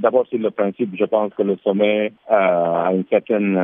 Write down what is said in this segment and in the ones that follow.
D'abord, sur le principe, je pense que le sommet a une certaine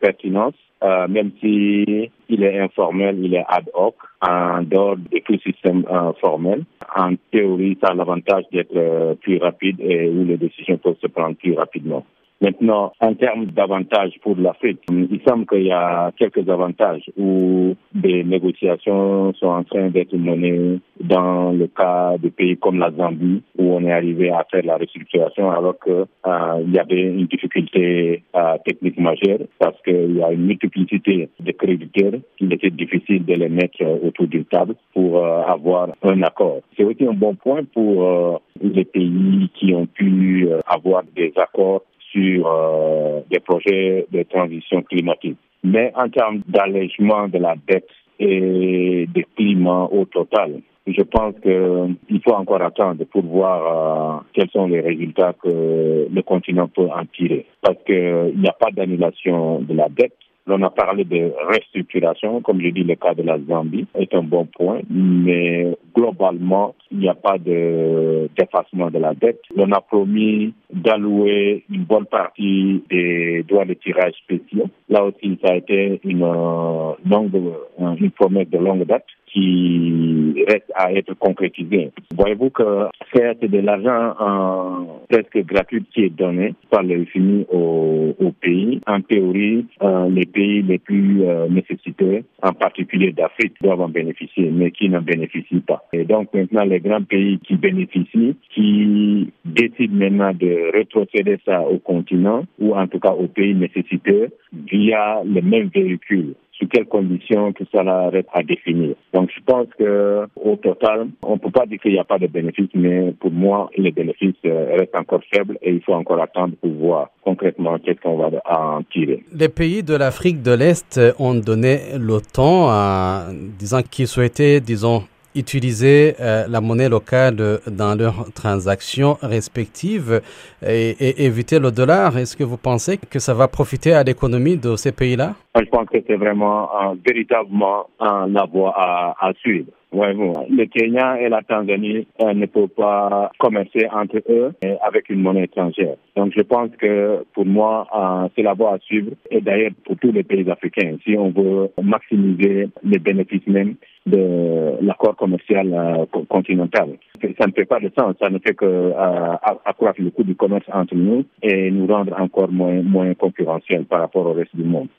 pertinence. Euh, même si il est informel, il est ad hoc, en dehors des système euh, formel. En théorie, ça a l'avantage d'être euh, plus rapide et où les décisions peuvent se prendre plus rapidement. Maintenant, en termes d'avantages pour l'Afrique, il semble qu'il y a quelques avantages où des négociations sont en train d'être menées dans le cas de pays comme la Zambie, où on est arrivé à faire la restructuration alors qu'il euh, y avait une difficulté euh, technique majeure parce qu'il y a une multiplicité de créditeurs qu'il était difficile de les mettre autour d'une table pour euh, avoir un accord. C'est aussi un bon point pour les pays qui ont pu avoir des accords sur euh, des projets de transition climatique. Mais en termes d'allègement de la dette et des climats au total, je pense qu'il faut encore attendre pour voir euh, quels sont les résultats que le continent peut en tirer. Parce qu'il n'y a pas d'annulation de la dette, on a parlé de restructuration, comme je dis, le cas de la Zambie est un bon point, mais globalement, il n'y a pas d'effacement de, la dette. On a promis d'allouer une bonne partie des droits de tirage spéciaux. Là aussi, ça a été une, euh, longue, une promesse de longue date qui reste à être concrétisé. Voyez-vous que c'est de l'argent euh, presque gratuit qui est donné par le FMI au, au pays. En théorie, euh, les pays les plus euh, nécessités, en particulier d'Afrique, doivent en bénéficier, mais qui n'en bénéficient pas. Et donc maintenant, les grands pays qui bénéficient, qui décident maintenant de retrocéder ça au continent, ou en tout cas aux pays nécessiteux, via le même véhicule sous quelles conditions que cela reste à définir. Donc je pense que au total, on ne peut pas dire qu'il n'y a pas de bénéfices, mais pour moi, les bénéfices euh, restent encore faibles et il faut encore attendre pour voir concrètement qu'est-ce qu'on va en tirer. Les pays de l'Afrique de l'Est ont donné l'OTAN, en disant qu'ils souhaitaient, disons, utiliser euh, la monnaie locale dans leurs transactions respectives et, éviter le dollar. Est-ce que vous pensez que ça va profiter à l'économie de ces pays-là? Je pense que c'est vraiment véritablement la voie à, à suivre. Ouais, bon. Le Kenya et la Tanzanie euh, ne peuvent pas commercer entre eux avec une monnaie étrangère. Donc je pense que pour moi, euh, c'est la voie à suivre et d'ailleurs pour tous les pays africains. Si on veut maximiser les bénéfices même de l'accord commercial euh, continental. Ça ne fait pas de sens, ça ne fait que euh, accroître le coût du commerce entre nous et nous rendre encore moins, moins concurrentiels par rapport au reste du monde.